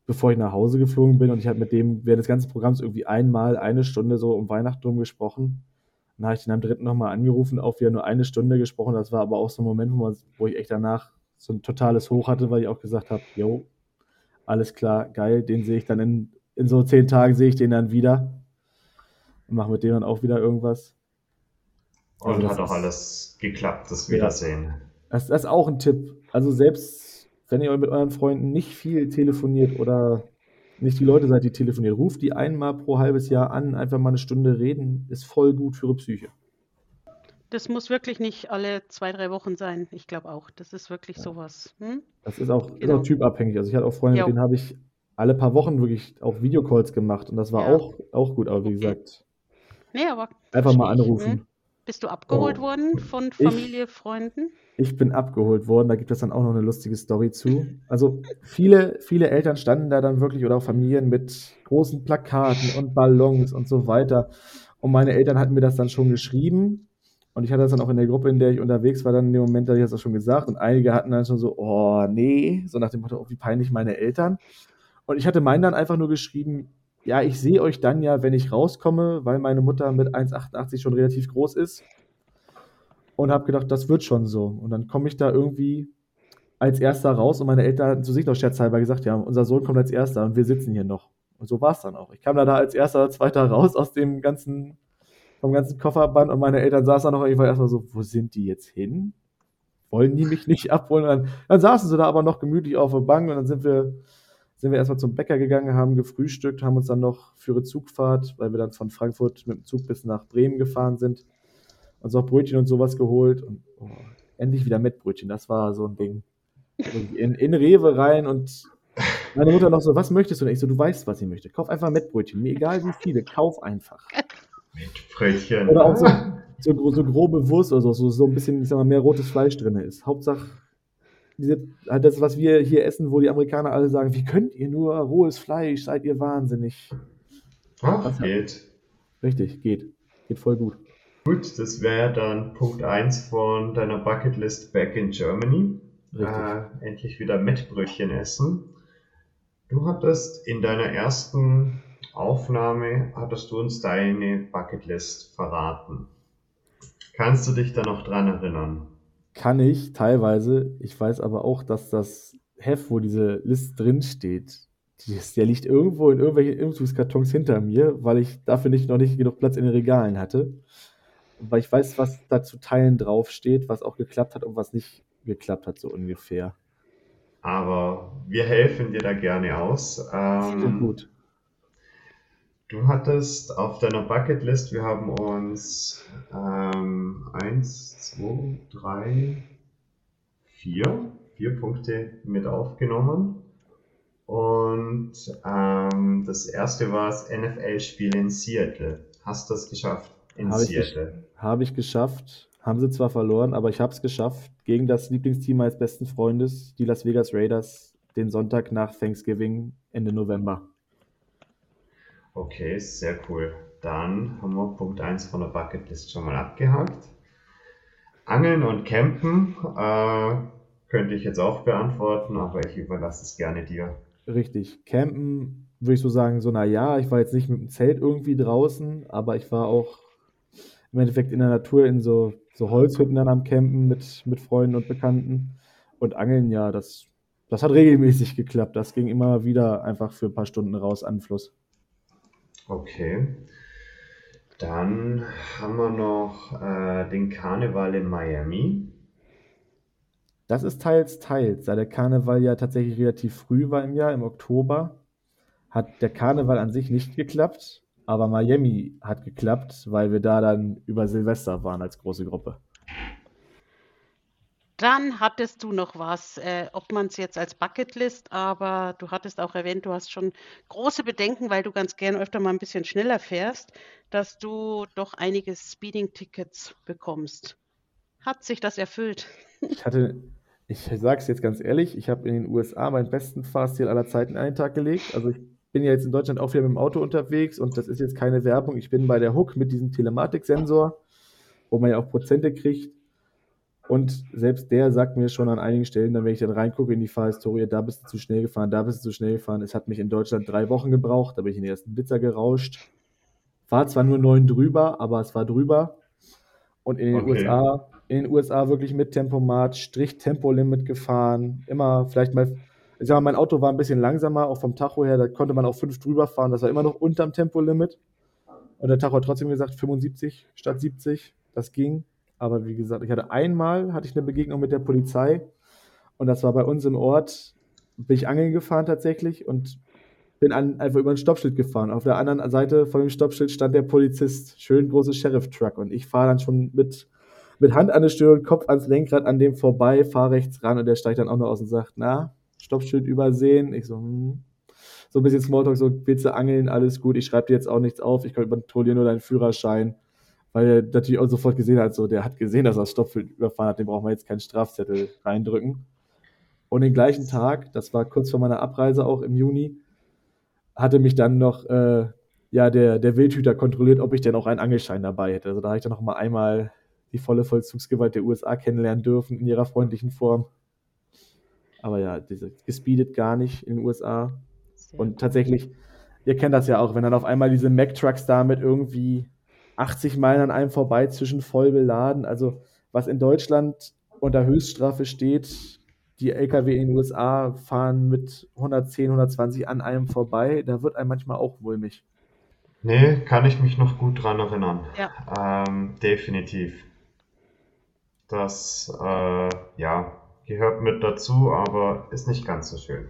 bevor ich nach Hause geflogen bin und ich habe mit dem während des ganzen Programms irgendwie einmal eine Stunde so um Weihnachten rum gesprochen. Dann habe ich den am 3. nochmal angerufen, auch wieder nur eine Stunde gesprochen. Das war aber auch so ein Moment, wo, man, wo ich echt danach so ein totales Hoch hatte, weil ich auch gesagt habe, jo, alles klar, geil, den sehe ich dann in, in so zehn Tagen sehe ich den dann wieder und mache mit dem dann auch wieder irgendwas. Und also hat auch alles geklappt, das Wiedersehen. Ja. Das, das, ist auch ein Tipp. Also selbst wenn ihr mit euren Freunden nicht viel telefoniert oder nicht die Leute seid, die telefoniert, ruft die einmal pro halbes Jahr an, einfach mal eine Stunde reden, ist voll gut für ihre Psyche. Das muss wirklich nicht alle zwei, drei Wochen sein. Ich glaube auch. Das ist wirklich ja. sowas. Hm? Das ist auch, genau. ist auch typabhängig. Also ich hatte auch Freunde, jo. mit denen habe ich alle paar Wochen wirklich auch Videocalls gemacht und das war ja. auch, auch gut. Aber wie okay. gesagt, nee, aber einfach mal anrufen. Bist du abgeholt oh. worden von Familie, ich, Freunden? Ich bin abgeholt worden, da gibt es dann auch noch eine lustige Story zu. Also viele, viele Eltern standen da dann wirklich oder auch Familien mit großen Plakaten und Ballons und so weiter. Und meine Eltern hatten mir das dann schon geschrieben. Und ich hatte das dann auch in der Gruppe, in der ich unterwegs war, dann in dem Moment, da ich das auch schon gesagt. Und einige hatten dann schon so, oh nee, so nach dem Motto, oh, wie peinlich meine Eltern. Und ich hatte meinen dann einfach nur geschrieben, ja, ich sehe euch dann ja, wenn ich rauskomme, weil meine Mutter mit 1,88 schon relativ groß ist. Und habe gedacht, das wird schon so. Und dann komme ich da irgendwie als Erster raus und meine Eltern hatten zu sich noch scherzhalber gesagt, ja, unser Sohn kommt als Erster und wir sitzen hier noch. Und so war es dann auch. Ich kam da, als Erster Zweiter raus aus dem ganzen, vom ganzen Kofferband und meine Eltern saßen da noch irgendwann erstmal so, wo sind die jetzt hin? Wollen die mich nicht abholen? Dann, dann saßen sie da aber noch gemütlich auf der Bank und dann sind wir sind wir erstmal zum Bäcker gegangen, haben gefrühstückt, haben uns dann noch für eine Zugfahrt, weil wir dann von Frankfurt mit dem Zug bis nach Bremen gefahren sind, uns auch Brötchen und sowas geholt und oh, endlich wieder Mettbrötchen, das war so ein Ding. In, in Rewe rein und meine Mutter noch so, was möchtest du? Und ich so, du weißt, was ich möchte. Kauf einfach Mettbrötchen. Mir egal wie viele, kauf einfach. Mettbrötchen. Oder auch so, so, so grobe Wurst oder so, so, so ein bisschen, ich sag mal, mehr rotes Fleisch drin ist. Hauptsache, diese, halt das, was wir hier essen, wo die Amerikaner alle sagen, wie könnt ihr nur rohes Fleisch, seid ihr wahnsinnig. Ach, geht. Richtig, geht. Geht voll gut. Gut, das wäre dann Punkt 1 von deiner Bucketlist Back in Germany. Äh, endlich wieder Mettbrötchen essen. Du hattest in deiner ersten Aufnahme, hattest du uns deine Bucketlist verraten. Kannst du dich da noch dran erinnern? Kann ich, teilweise. Ich weiß aber auch, dass das Heft, wo diese List drin steht, der liegt irgendwo in irgendwelchen Umzugskartons hinter mir, weil ich dafür nicht, noch nicht genug Platz in den Regalen hatte. Weil ich weiß, was da zu Teilen draufsteht, was auch geklappt hat und was nicht geklappt hat, so ungefähr. Aber wir helfen dir da gerne aus. Ähm, gut. Du hattest auf deiner Bucketlist, wir haben uns ähm, eins, zwei, drei, vier, vier Punkte mit aufgenommen. Und ähm, das erste war das NFL-Spiel in Seattle. Hast du das geschafft in Habe ich, Seattle? habe ich geschafft. Haben sie zwar verloren, aber ich habe es geschafft, gegen das Lieblingsteam meines besten Freundes, die Las Vegas Raiders, den Sonntag nach Thanksgiving Ende November. Okay, sehr cool. Dann haben wir Punkt 1 von der Bucketlist schon mal abgehakt. Angeln und Campen äh, könnte ich jetzt auch beantworten, aber ich überlasse es gerne dir. Richtig. Campen würde ich so sagen, so na ja, ich war jetzt nicht mit dem Zelt irgendwie draußen, aber ich war auch im Endeffekt in der Natur in so, so Holzhütten dann am Campen mit, mit Freunden und Bekannten. Und Angeln, ja, das, das hat regelmäßig geklappt. Das ging immer wieder einfach für ein paar Stunden raus an den Fluss. Okay. Dann haben wir noch äh, den Karneval in Miami. Das ist teils, teils. Da der Karneval ja tatsächlich relativ früh war im Jahr, im Oktober, hat der Karneval an sich nicht geklappt, aber Miami hat geklappt, weil wir da dann über Silvester waren als große Gruppe. Dann hattest du noch was, äh, ob man es jetzt als Bucketlist, aber du hattest auch erwähnt, du hast schon große Bedenken, weil du ganz gern öfter mal ein bisschen schneller fährst, dass du doch einige Speeding-Tickets bekommst. Hat sich das erfüllt? Ich hatte, ich sage es jetzt ganz ehrlich, ich habe in den USA meinen besten Fahrstil aller Zeiten einen Tag gelegt. Also ich bin ja jetzt in Deutschland auch wieder mit dem Auto unterwegs und das ist jetzt keine Werbung. Ich bin bei der Hook mit diesem Telematiksensor, wo man ja auch Prozente kriegt. Und selbst der sagt mir schon an einigen Stellen, dann wenn ich dann reingucke in die Fahrhistorie, da bist du zu schnell gefahren, da bist du zu schnell gefahren. Es hat mich in Deutschland drei Wochen gebraucht, da bin ich in den ersten Blitzer gerauscht. War zwar nur neun drüber, aber es war drüber. Und in den Okay. USA, in den USA wirklich mit Tempomat, Strich Tempolimit gefahren. Immer vielleicht mal, ich sag mal, mein Auto war ein bisschen langsamer, auch vom Tacho her, da konnte man auch fünf drüber fahren, das war immer noch unterm Tempolimit. Und der Tacho hat trotzdem gesagt 75 statt 70, das ging. Aber wie gesagt, ich hatte einmal hatte ich eine Begegnung mit der Polizei und das war bei uns im Ort, bin ich angeln gefahren tatsächlich und bin an, einfach über ein Stoppschild gefahren. Auf der anderen Seite von dem Stoppschild stand der Polizist, schön großes Sheriff-Truck und ich fahre dann schon mit, mit Hand an der Stirn, Kopf ans Lenkrad an dem vorbei, fahre rechts ran und der steigt dann auch noch aus und sagt, na, Stoppschild übersehen. Ich so, hm. So ein bisschen Smalltalk, so, willst du angeln, alles gut, ich schreibe dir jetzt auch nichts auf, ich kontrolliere nur deinen Führerschein. Weil er natürlich auch sofort gesehen hat, so, der hat gesehen, dass er das Stoppschild überfahren hat, dem brauchen wir jetzt keinen Strafzettel reindrücken. Und den gleichen Tag, das war kurz vor meiner Abreise auch im Juni, hatte mich dann noch äh, ja, der, der Wildhüter kontrolliert, ob ich denn auch einen Angelschein dabei hätte. Also da habe ich dann noch mal einmal die volle Vollzugsgewalt der USA kennenlernen dürfen in ihrer freundlichen Form. Aber ja, diese gespeedet gar nicht in den USA. Sehr Und tatsächlich, ihr kennt das ja auch, wenn dann auf einmal diese Mack-Trucks da mit irgendwie 80 Meilen an einem vorbei zwischen voll beladen. Also was in Deutschland unter Höchststrafe steht, die LKW in den USA fahren mit 110, 120 an einem vorbei, da wird einem manchmal auch mulmig. Nee, kann ich mich noch gut dran erinnern. Ja. Ähm, definitiv. Das, äh, ja, gehört mit dazu, aber ist nicht ganz so schön.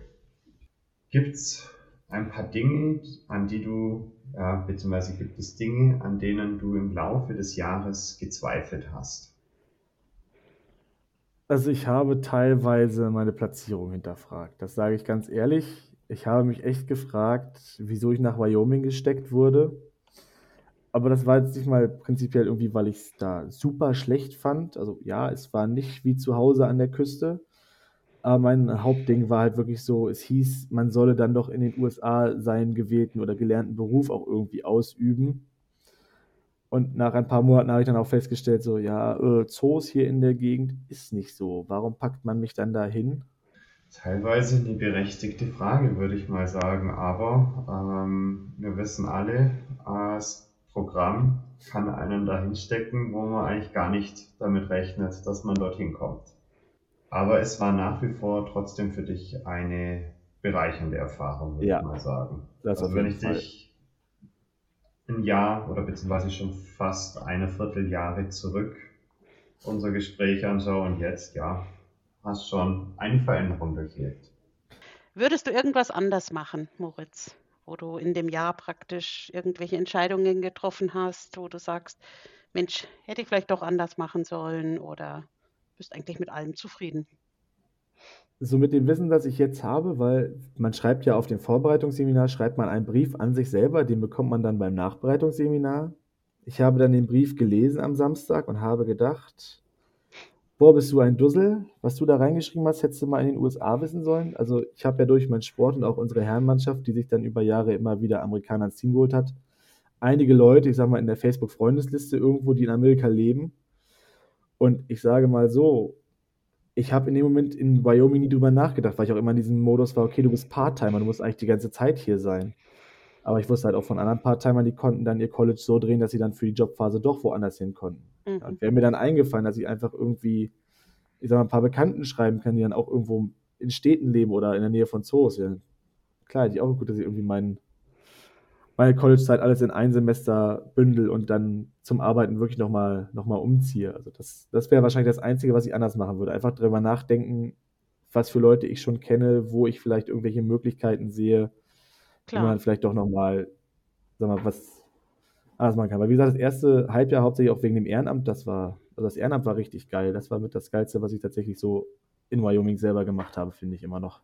Gibt es ein paar Dinge, an die du, ja, beziehungsweise gibt es Dinge, an denen du im Laufe des Jahres gezweifelt hast? Also ich habe teilweise meine Platzierung hinterfragt. Das sage ich ganz ehrlich. Ich habe mich echt gefragt, wieso ich nach Wyoming gesteckt wurde. Aber das war jetzt nicht mal prinzipiell irgendwie, weil ich es da super schlecht fand. Also ja, es war nicht wie zu Hause an der Küste. Aber mein Hauptding war halt wirklich so, es hieß, man solle dann doch in den USA seinen gewählten oder gelernten Beruf auch irgendwie ausüben. Und nach ein paar Monaten habe ich dann auch festgestellt, so, ja, äh, Zoos hier in der Gegend ist nicht so. Warum packt man mich dann da hin? Teilweise eine berechtigte Frage, würde ich mal sagen. Aber ähm, wir wissen alle, das Programm kann einen dahin stecken, wo man eigentlich gar nicht damit rechnet, dass man dorthin kommt. Aber es war nach wie vor trotzdem für dich eine bereichernde Erfahrung, würde Ja, ich mal sagen. das Also wenn ich Fall. dich ein Jahr oder beziehungsweise schon fast eine Vierteljahre zurück unser Gespräch anschaue und jetzt, ja, hast schon eine Veränderung durchlebt. Würdest du irgendwas anders machen, Moritz? Wo du in dem Jahr praktisch irgendwelche Entscheidungen getroffen hast, wo du sagst, Mensch, hätte ich vielleicht doch anders machen sollen oder bist eigentlich mit allem zufrieden? So mit dem Wissen, das ich jetzt habe, weil man schreibt ja auf dem Vorbereitungsseminar, schreibt man einen Brief an sich selber, den bekommt man dann beim Nachbereitungsseminar. Ich habe dann den Brief gelesen am Samstag und habe gedacht, boah, bist du ein Dussel? Was du da reingeschrieben hast, hättest du mal in den USA wissen sollen. Also ich habe ja durch meinen Sport und auch unsere Herrenmannschaft, die sich dann über Jahre immer wieder Amerikaner ins Team geholt hat, einige Leute, ich sag mal in der Facebook-Freundesliste irgendwo, die in Amerika leben. Und ich sage mal so, ich habe in dem Moment in Wyoming nie drüber nachgedacht, weil ich auch immer in diesem Modus war, okay, du bist Part-Timer, du musst eigentlich die ganze Zeit hier sein. Aber ich wusste halt auch von anderen Part-Timern, die konnten dann ihr College so drehen, dass sie dann für die Jobphase doch woanders hin konnten. Ja, Mhm. und wäre mir dann eingefallen, dass ich einfach irgendwie, ich sag mal, ein paar Bekannten schreiben kann, die dann auch irgendwo in Städten leben oder in der Nähe von Zoos. Ja, klar, hätte ich auch gut, dass ich irgendwie mein, meine College-Zeit alles in ein Semester bündel und dann zum Arbeiten wirklich nochmal noch mal umziehe. Also das, das wäre wahrscheinlich das Einzige, was ich anders machen würde. Einfach drüber nachdenken, was für Leute ich schon kenne, wo ich vielleicht irgendwelche Möglichkeiten sehe, wie man Klar. vielleicht doch nochmal, sag mal, was anders machen kann. Weil wie gesagt, das erste Halbjahr hauptsächlich auch wegen dem Ehrenamt, das war, also das Ehrenamt war richtig geil. Das war mit das Geilste, was ich tatsächlich so in Wyoming selber gemacht habe, finde ich immer noch.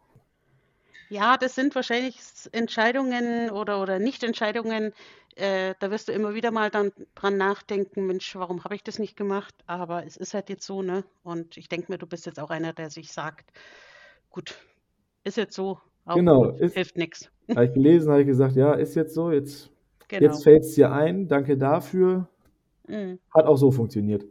Ja, das sind wahrscheinlich Entscheidungen oder, oder Nicht-Entscheidungen. Äh, da wirst du immer wieder mal dann dran nachdenken, Mensch, warum habe ich das nicht gemacht? Aber es ist halt jetzt so, ne? Und ich denke mir, du bist jetzt auch einer, der sich sagt, gut, ist jetzt so, auch Genau, gut, ist, hilft nichts. [laughs] habe ich gelesen, habe ich gesagt, ja, ist jetzt so, jetzt, jetzt Genau. fällt es dir ein, danke dafür. Mhm. Hat auch so funktioniert.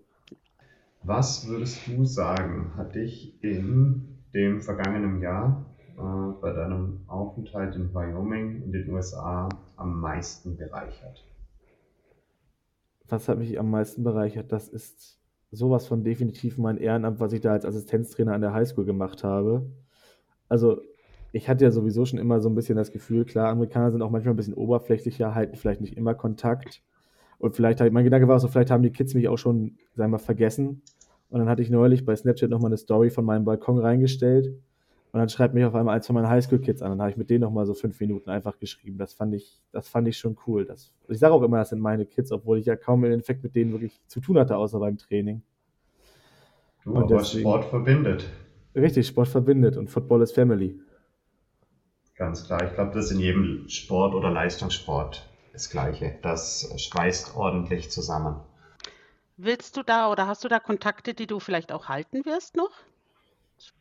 Was würdest du sagen, hat dich in dem vergangenen Jahr äh, bei deinem Aufenthalt in Wyoming in den USA am meisten bereichert? Was hat mich am meisten bereichert? Das ist sowas von definitiv mein Ehrenamt, was ich da als Assistenztrainer an der Highschool gemacht habe. Also, ich hatte ja sowieso schon immer so ein bisschen das Gefühl, klar, Amerikaner sind auch manchmal ein bisschen oberflächlicher, halten vielleicht nicht immer Kontakt. Und vielleicht, mein Gedanke war so, vielleicht haben die Kids mich auch schon, sagen wir mal, vergessen. Und dann hatte ich neulich bei Snapchat nochmal eine Story von meinem Balkon reingestellt. Und dann schreibt mich auf einmal eins von meinen Highschool-Kids an. Dann habe ich mit denen nochmal so fünf Minuten einfach geschrieben. Das fand ich, das fand ich schon cool. Das, ich sage auch immer, das sind meine Kids, obwohl ich ja kaum im Endeffekt mit denen wirklich zu tun hatte, außer beim Training. Du, Und aber deswegen- Sport verbindet. Richtig, Sport verbindet und Football ist Family. Ganz klar. Ich glaube, das ist in jedem Sport oder Leistungssport das Gleiche. Das schweißt ordentlich zusammen. Willst du da oder hast du da Kontakte, die du vielleicht auch halten wirst noch?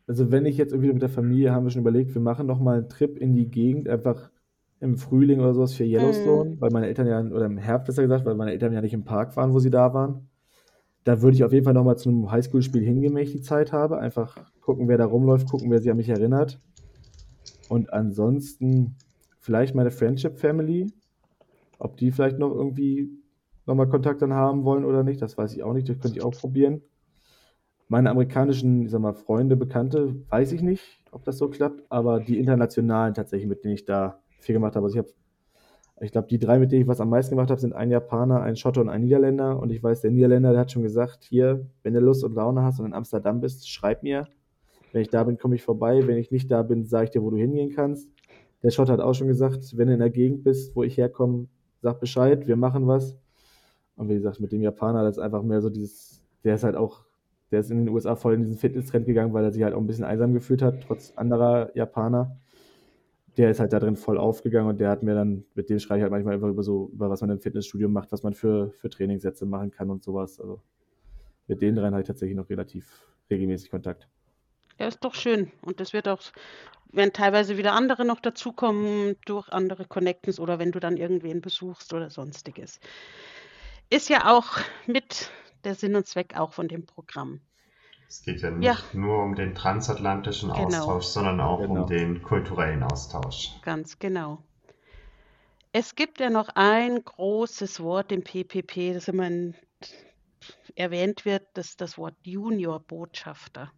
Also wenn ich jetzt irgendwie mit der Familie, haben wir schon überlegt, wir machen noch mal einen Trip in die Gegend, einfach im Frühling oder sowas für Yellowstone, weil meine Eltern ja, oder im Herbst besser gesagt, weil meine Eltern ja nicht im Park waren, wo sie da waren. Da würde ich auf jeden Fall noch mal zu einem Highschool-Spiel hingehen, wenn ich die Zeit habe. Einfach gucken, wer da rumläuft, gucken, wer sich an mich erinnert. Und ansonsten vielleicht meine Friendship Family, ob die vielleicht noch irgendwie noch mal Kontakt dann haben wollen oder nicht, das weiß ich auch nicht, das könnte ich auch probieren. Meine amerikanischen, ich sag mal, Freunde, Bekannte, weiß ich nicht, ob das so klappt, aber die internationalen tatsächlich, mit denen ich da viel gemacht habe. Also ich habe, ich glaube, die drei, mit denen ich was am meisten gemacht habe, sind ein Japaner, ein Schotte und ein Niederländer. Und ich weiß, der Niederländer, der hat schon gesagt, hier, wenn du Lust und Laune hast und in Amsterdam bist, schreib mir. Wenn ich da bin, komme ich vorbei. Wenn ich nicht da bin, sage ich dir, wo du hingehen kannst. Der Schott hat auch schon gesagt, wenn du in der Gegend bist, wo ich herkomme, sag Bescheid, wir machen was. Und wie gesagt, mit dem Japaner, das ist einfach mehr so dieses, der ist halt auch, der ist in den USA voll in diesen Fitness-Trend gegangen, weil er sich halt auch ein bisschen einsam gefühlt hat, trotz anderer Japaner. Der ist halt da drin voll aufgegangen und der hat mir dann, mit dem schreibe ich halt manchmal einfach über so, über was man im Fitnessstudio macht, was man für, für Trainingssätze machen kann und sowas. Also mit den dreien habe ich tatsächlich noch relativ regelmäßig Kontakt. Ja, ist doch schön. Und das wird auch, werden teilweise wieder andere noch dazukommen durch andere Connections oder wenn du dann irgendwen besuchst oder sonstiges. Ist ja auch mit der Sinn und Zweck auch von dem Programm. Es geht ja nicht ja. nur um den transatlantischen genau. Austausch, sondern auch genau. um den kulturellen Austausch. Ganz genau. Es gibt ja noch ein großes Wort im PPP, das immer erwähnt wird, das ist das Wort Junior-Botschafter.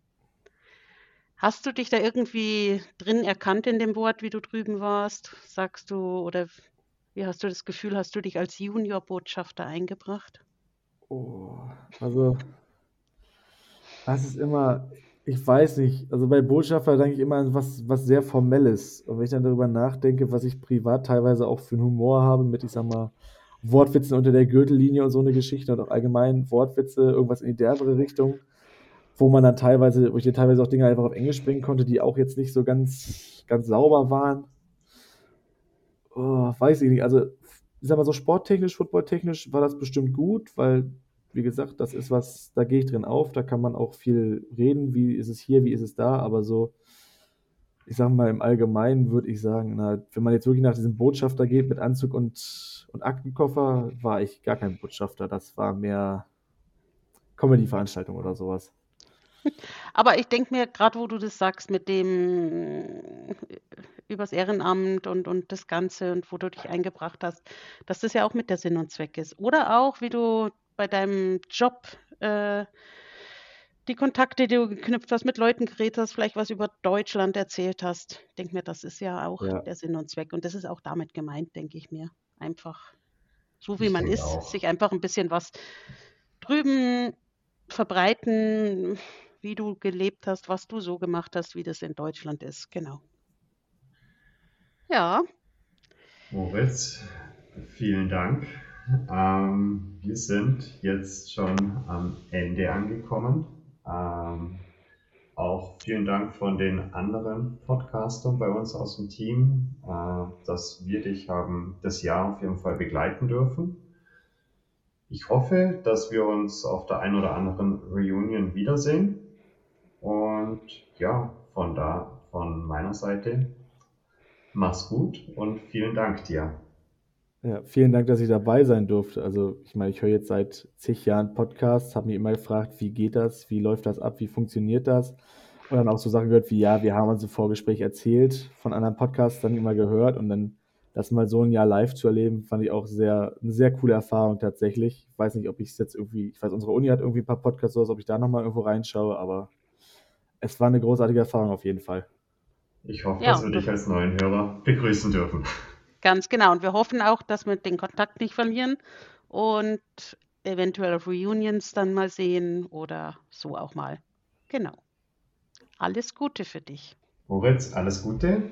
Hast du dich da irgendwie drin erkannt in dem Wort, wie du drüben warst? Sagst du, oder wie hast du das Gefühl, hast du dich als Junior-Botschafter eingebracht? Oh, also, das ist immer, ich weiß nicht, also bei Botschafter denke ich immer an was, was sehr Formelles. Und wenn ich dann darüber nachdenke, was ich privat teilweise auch für einen Humor habe, mit, ich sag mal, Wortwitzen unter der Gürtellinie und so eine Geschichte und auch allgemein Wortwitze, irgendwas in die derbere Richtung wo man dann teilweise, wo ich dir teilweise auch Dinge einfach auf Englisch bringen konnte, die auch jetzt nicht so ganz, ganz sauber waren. Oh, weiß ich nicht. Also, ich sag mal so sporttechnisch, footballtechnisch war das bestimmt gut, weil, wie gesagt, das ist was, da gehe ich drin auf, da kann man auch viel reden, wie ist es hier, wie ist es da, aber so, ich sag mal, im Allgemeinen würde ich sagen, na, wenn man jetzt wirklich nach diesem Botschafter geht mit Anzug und, und Aktenkoffer, war ich gar kein Botschafter. Das war mehr Comedy-Veranstaltung oder sowas. Aber ich denke mir, gerade wo du das sagst mit dem äh, übers Ehrenamt und, und das Ganze und wo du dich eingebracht hast, dass das ja auch mit der Sinn und Zweck ist. Oder auch, wie du bei deinem Job äh, die Kontakte, die du geknüpft hast, mit Leuten geredet hast, vielleicht was über Deutschland erzählt hast. Ich denke mir, das ist ja auch ja. der Sinn und Zweck. Und das ist auch damit gemeint, denke ich mir. Einfach so wie ich man ist, auch. sich einfach ein bisschen was drüben verbreiten, wie du gelebt hast, was du so gemacht hast, wie das in Deutschland ist. Genau. Ja. Moritz, vielen Dank. Ähm, wir sind jetzt schon am Ende angekommen. Ähm, auch vielen Dank von den anderen Podcastern bei uns aus dem Team, äh, dass wir dich haben das Jahr auf jeden Fall begleiten dürfen. Ich hoffe, dass wir uns auf der einen oder anderen Reunion wiedersehen. Und ja, von da, von meiner Seite, mach's gut und vielen Dank dir. Ja, vielen Dank, dass ich dabei sein durfte. Also, ich meine, ich höre jetzt seit zig Jahren Podcasts, habe mich immer gefragt, wie geht das, wie läuft das ab, wie funktioniert das? Und dann auch so Sachen gehört wie, ja, wir haben uns im Vorgespräch erzählt, von anderen Podcasts dann immer gehört und dann das mal so ein Jahr live zu erleben, fand ich auch sehr, eine sehr coole Erfahrung tatsächlich. Ich weiß nicht, ob ich es jetzt irgendwie, ich weiß, unsere Uni hat irgendwie ein paar Podcasts, oder ob ich da nochmal irgendwo reinschaue, aber es war eine großartige Erfahrung auf jeden Fall. Ich hoffe, ja, dass wir dich als neuen Hörer begrüßen dürfen. Ganz genau. Und wir hoffen auch, dass wir den Kontakt nicht verlieren und eventuell auf Reunions dann mal sehen oder so auch mal. Genau. Alles Gute für dich. Moritz, alles Gute.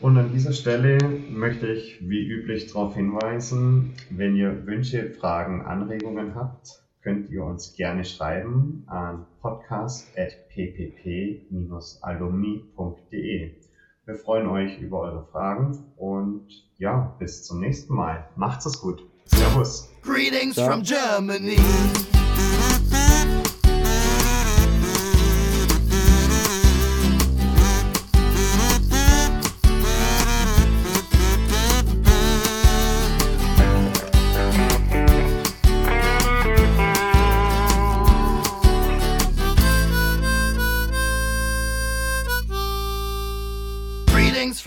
Und an dieser Stelle möchte ich wie üblich darauf hinweisen, wenn ihr Wünsche, Fragen, Anregungen habt, könnt ihr uns gerne schreiben an podcast.ppp-alumni.de. Wir freuen euch über eure Fragen und ja, bis zum nächsten Mal. Macht's es gut. Servus. Greetings Ciao. from Germany.